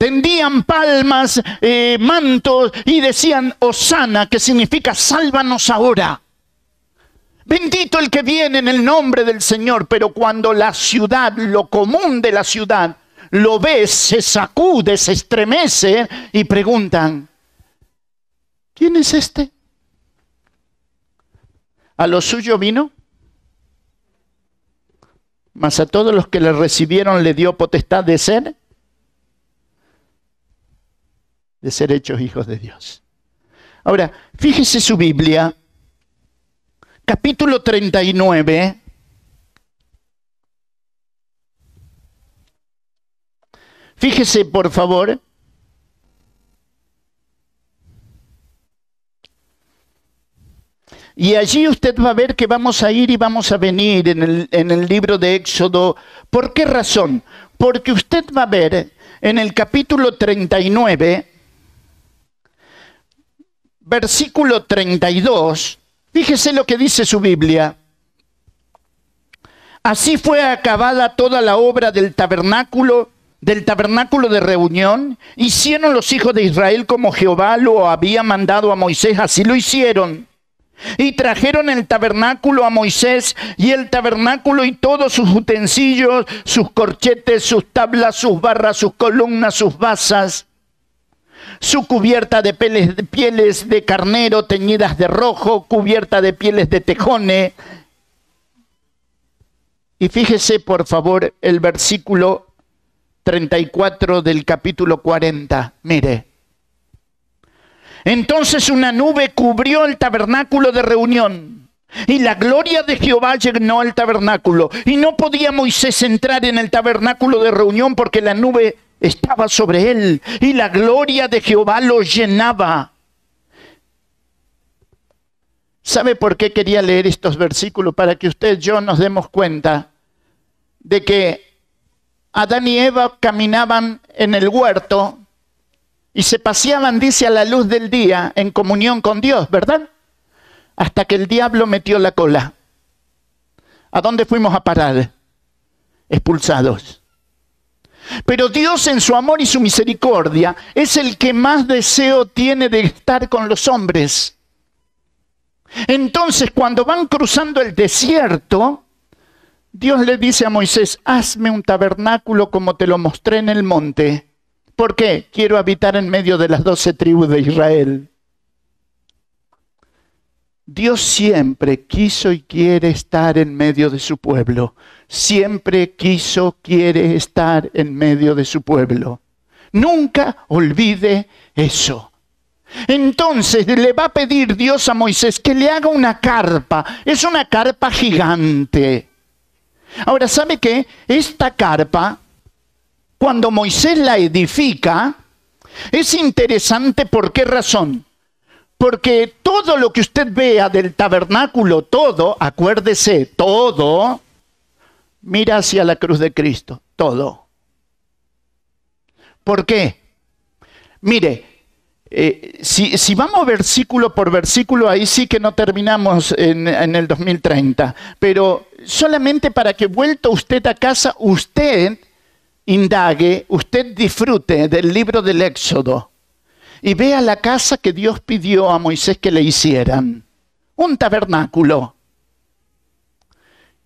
Tendían palmas, eh, mantos y decían, Osana, que significa sálvanos ahora. Bendito el que viene en el nombre del Señor, pero cuando la ciudad, lo común de la ciudad, lo ve, se sacude, se estremece y preguntan, ¿quién es este? ¿A lo suyo vino? mas a todos los que le recibieron le dio potestad de ser, de ser hechos hijos de Dios. Ahora, fíjese su Biblia, capítulo 39. Fíjese, por favor, Y allí usted va a ver que vamos a ir y vamos a venir en el, en el libro de Éxodo. ¿Por qué razón? Porque usted va a ver en el capítulo 39, versículo 32, fíjese lo que dice su Biblia. Así fue acabada toda la obra del tabernáculo, del tabernáculo de reunión. Hicieron los hijos de Israel como Jehová lo había mandado a Moisés, así lo hicieron. Y trajeron el tabernáculo a Moisés y el tabernáculo y todos sus utensilios, sus corchetes, sus tablas, sus barras, sus columnas, sus basas. Su cubierta de pieles de carnero teñidas de rojo, cubierta de pieles de tejone. Y fíjese por favor el versículo 34 del capítulo 40. Mire. Entonces una nube cubrió el tabernáculo de reunión. Y la gloria de Jehová llenó el tabernáculo. Y no podía Moisés entrar en el tabernáculo de reunión porque la nube estaba sobre él y la gloria de Jehová lo llenaba. ¿Sabe por qué quería leer estos versículos? Para que usted y yo nos demos cuenta de que Adán y Eva caminaban en el huerto y se paseaban, dice, a la luz del día en comunión con Dios, ¿verdad? Hasta que el diablo metió la cola. ¿A dónde fuimos a parar? Expulsados. Pero Dios en su amor y su misericordia es el que más deseo tiene de estar con los hombres. Entonces cuando van cruzando el desierto, Dios le dice a Moisés, hazme un tabernáculo como te lo mostré en el monte. ¿Por qué? Quiero habitar en medio de las doce tribus de Israel. Dios siempre quiso y quiere estar en medio de su pueblo. Siempre quiso, quiere estar en medio de su pueblo. Nunca olvide eso. Entonces le va a pedir Dios a Moisés que le haga una carpa. Es una carpa gigante. Ahora, ¿sabe qué? Esta carpa, cuando Moisés la edifica, es interesante por qué razón. Porque todo lo que usted vea del tabernáculo, todo, acuérdese, todo, mira hacia la cruz de Cristo, todo. ¿Por qué? Mire, eh, si, vamos versículo por versículo, ahí sí que no terminamos en, en el 2030, pero solamente para que vuelta usted a casa, usted indague, usted disfrute del libro del Éxodo y vea la casa que Dios pidió a Moisés que le hicieran. Un tabernáculo.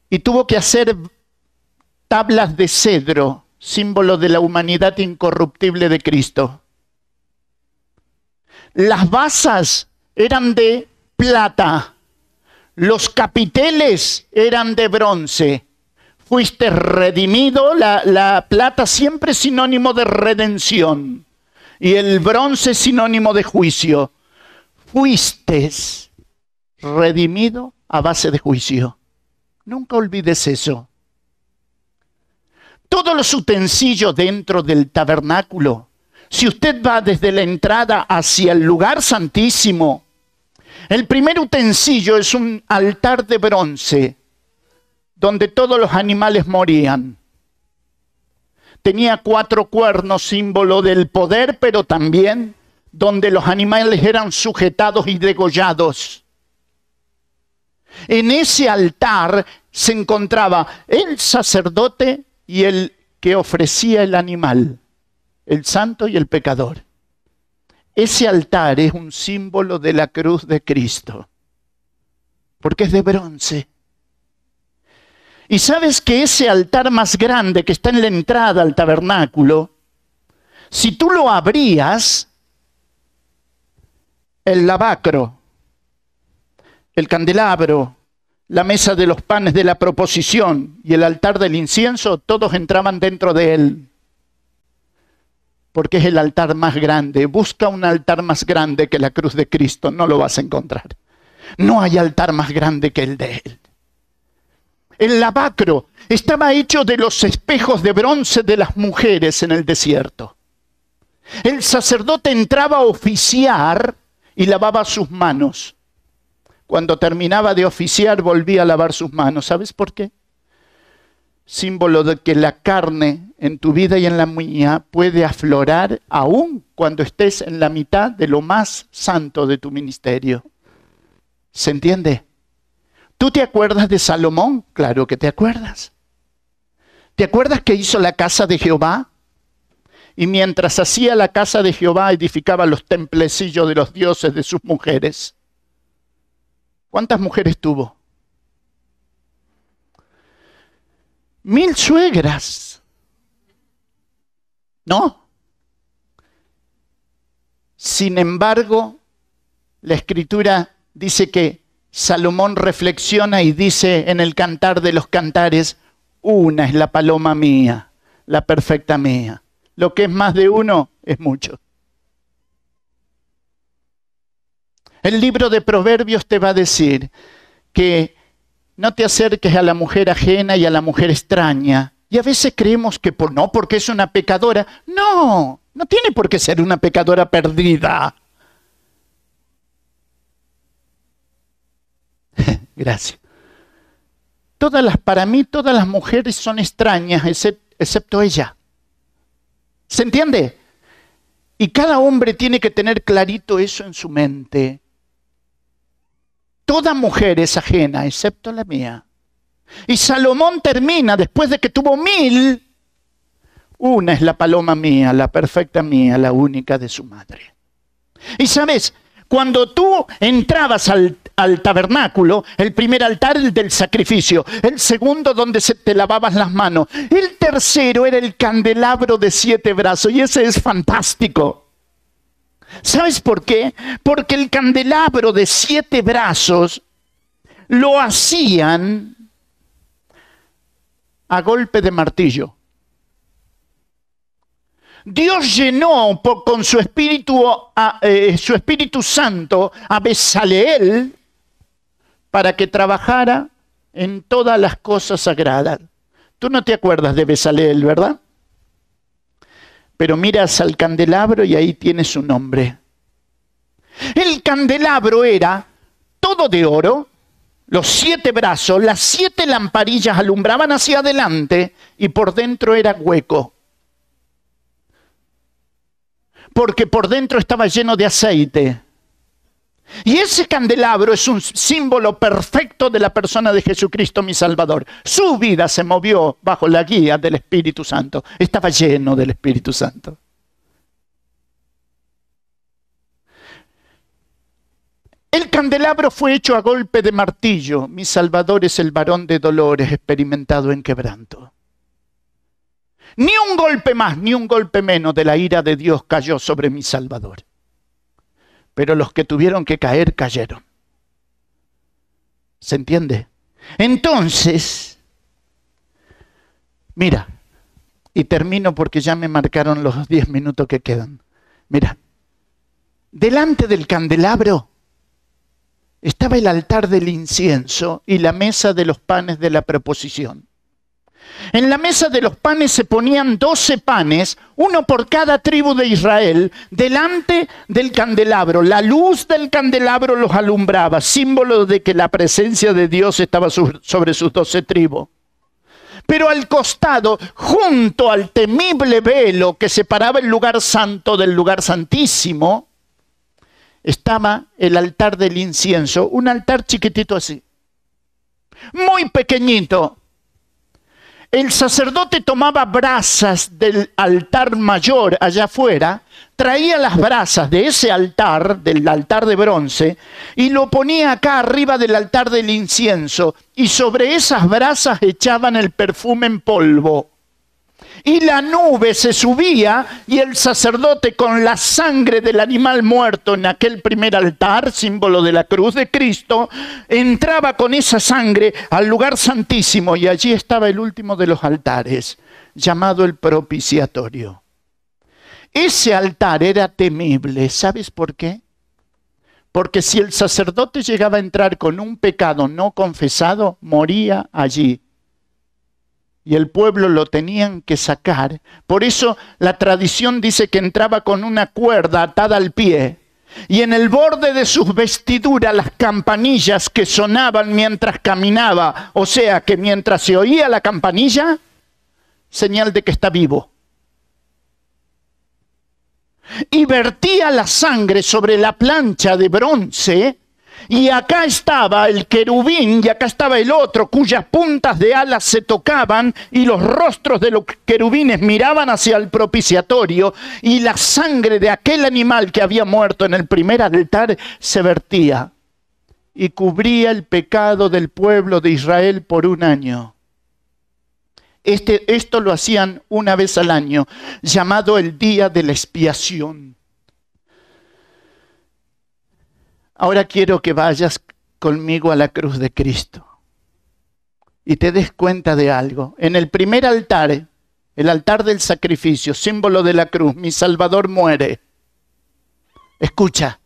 Y tuvo que hacer tablas de cedro, símbolo de la humanidad incorruptible de Cristo. Las basas eran de plata, los capiteles eran de bronce. Fuiste redimido, la, la plata siempre sinónimo de redención y el bronce sinónimo de juicio. Fuiste redimido a base de juicio. Nunca olvides eso. Todos los utensilios dentro del tabernáculo, si usted va desde la entrada hacia el lugar santísimo, el primer utensilio es un altar de bronce donde todos los animales morían tenía cuatro cuernos, símbolo del poder, pero también donde los animales eran sujetados y degollados. En ese altar se encontraba el sacerdote y el que ofrecía el animal, el santo y el pecador. Ese altar es un símbolo de la cruz de Cristo, porque es de bronce. Y sabes que ese altar más grande que está en la entrada al tabernáculo, si tú lo abrías, el lavacro, el candelabro, la mesa de los panes de la proposición y el altar del incienso, todos entraban dentro de él. Porque es el altar más grande. Busca un altar más grande que la cruz de Cristo, no lo vas a encontrar. No hay altar más grande que el de él. El lavacro estaba hecho de los espejos de bronce de las mujeres en el desierto. El sacerdote entraba a oficiar y lavaba sus manos. Cuando terminaba de oficiar volvía a lavar sus manos. ¿Sabes por qué? Símbolo de que la carne en tu vida y en la mía puede aflorar aún cuando estés en la mitad de lo más santo de tu ministerio. ¿Se entiende? ¿Tú te acuerdas de Salomón? Claro que te acuerdas. ¿Te acuerdas que hizo la casa de Jehová? Y mientras hacía la casa de Jehová edificaba los templecillos de los dioses de sus mujeres. ¿Cuántas mujeres tuvo? Mil suegras. ¿No? Sin embargo, la escritura dice que Salomón reflexiona y dice en el cantar de los cantares, una es la paloma mía, la perfecta mía. Lo que es más de uno es mucho. El libro de Proverbios te va a decir que no te acerques a la mujer ajena y a la mujer extraña. Y a veces creemos que por, no, porque es una pecadora. No, no tiene por qué ser una pecadora perdida. Gracias. Todas las, para mí, todas las mujeres son extrañas, excepto ella. ¿Se entiende? Y cada hombre tiene que tener clarito eso en su mente. Toda mujer es ajena, excepto la mía. Y Salomón termina, después de que tuvo mil, una es la paloma mía, la perfecta mía, la única de su madre. Y sabes, cuando tú entrabas al, tabernáculo, el primer altar el del sacrificio, el segundo donde se te lavabas las manos, el tercero era el candelabro de siete brazos y ese es fantástico. ¿Sabes por qué? Porque el candelabro de siete brazos lo hacían a golpe de martillo. Dios llenó con su espíritu, eh, su espíritu santo a Besaleel para que trabajara en todas las cosas sagradas. Tú no te acuerdas de Besaleel, ¿verdad? pero miras al candelabro y ahí tiene su nombre. El candelabro era todo de oro, los siete brazos, las siete lamparillas alumbraban hacia adelante y por dentro era hueco. Porque por dentro estaba lleno de aceite. Y ese candelabro es un símbolo perfecto de la persona de Jesucristo mi Salvador. Su vida se movió bajo la guía del Espíritu Santo. Estaba lleno del Espíritu Santo. El candelabro fue hecho a golpe de martillo. Mi Salvador es el varón de dolores experimentado en quebranto. Ni un golpe más, ni un golpe menos de la ira de Dios cayó sobre mi Salvador pero los que tuvieron que caer cayeron. ¿Se entiende? Entonces, mira, y termino porque ya me marcaron los diez minutos que quedan. Mira, delante del candelabro estaba el altar del incienso y la mesa de los panes de la proposición. En la mesa de los panes se ponían doce panes, uno por cada tribu de Israel, delante del candelabro. La luz del candelabro los alumbraba, símbolo de que la presencia de Dios estaba sobre sus doce tribus. Pero al costado, junto al temible velo que separaba el lugar santo del lugar santísimo, estaba el altar del incienso, un altar chiquitito así, muy pequeñito, el sacerdote tomaba brasas del altar mayor allá afuera, traía las brasas de ese altar, del altar de bronce, y lo ponía acá arriba del altar del incienso, y sobre esas brasas echaban el perfume en polvo y la nube se subía y el sacerdote con la sangre del animal muerto en aquel primer altar, símbolo de la cruz de Cristo, entraba con esa sangre al lugar santísimo y allí estaba el último de los altares, llamado el propiciatorio. Ese altar era temible, ¿sabes por qué? Porque si el sacerdote llegaba a entrar con un pecado no confesado, moría allí y el pueblo lo tenían que sacar. Por eso la tradición dice que entraba con una cuerda atada al pie y en el borde de sus vestiduras las campanillas que sonaban mientras caminaba, o sea que mientras se oía la campanilla, señal de que está vivo. Y vertía la sangre sobre la plancha de bronce y acá estaba el querubín y acá estaba el otro, cuyas puntas de alas se tocaban y los rostros de los querubines miraban hacia el propiciatorio y la sangre de aquel animal que había muerto en el primer altar se vertía y cubría el pecado del pueblo de Israel por un año. Este, esto lo hacían una vez al año, llamado el día de la expiación. Ahora quiero que vayas conmigo a la cruz de Cristo y te des cuenta de algo. En el primer altar, el altar del sacrificio, símbolo de la cruz, mi Salvador muere. Escucha,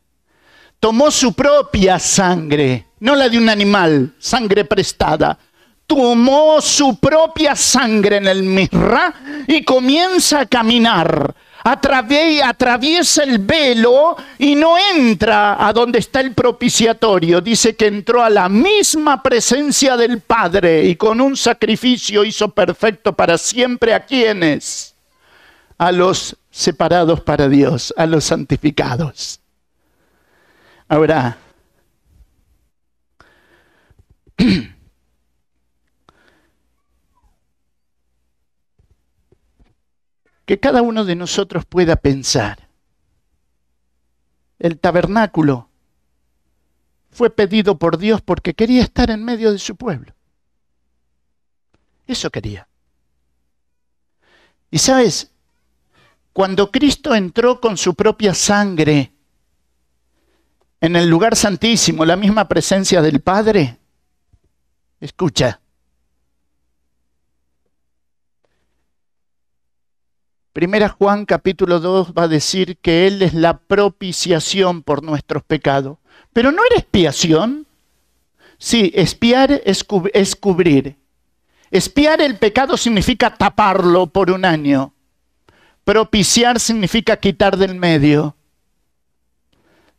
tomó su propia sangre, no la de un animal, sangre prestada. Tomó su propia sangre en el mirra y comienza a caminar atraviesa el velo y no entra a donde está el propiciatorio. Dice que entró a la misma presencia del Padre y con un sacrificio hizo perfecto para siempre a quienes? A los separados para Dios, a los santificados. Ahora, que cada uno de nosotros pueda pensar. El tabernáculo fue pedido por Dios porque quería estar en medio de su pueblo. Eso quería. Y sabes, cuando Cristo entró con su propia sangre en el lugar santísimo, la misma presencia del Padre, escucha, Primera Juan capítulo 2 va a decir que Él es la propiciación por nuestros pecados. Pero no era expiación. Sí, espiar es, cubrir. Espiar el pecado significa taparlo por un año. Propiciar significa quitar del medio.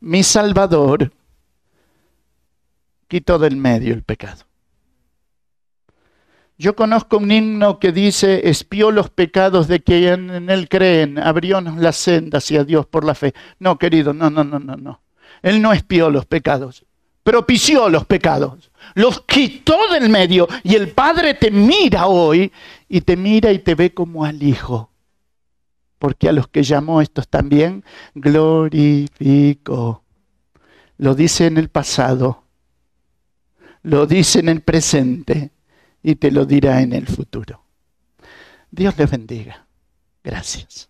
Mi Salvador quitó del medio el pecado. Yo conozco un himno que dice, espió los pecados de quien en él creen, abriónos la senda hacia Dios por la fe. No, querido, no, no, no, no, no. Él no espió los pecados, propició los pecados, los quitó del medio y el Padre te mira hoy y te mira y te ve como al Hijo. Porque a los que llamó estos también glorificó. Lo dice en el pasado, lo dice en el presente y te lo dirá en el futuro. Dios les bendiga. Gracias.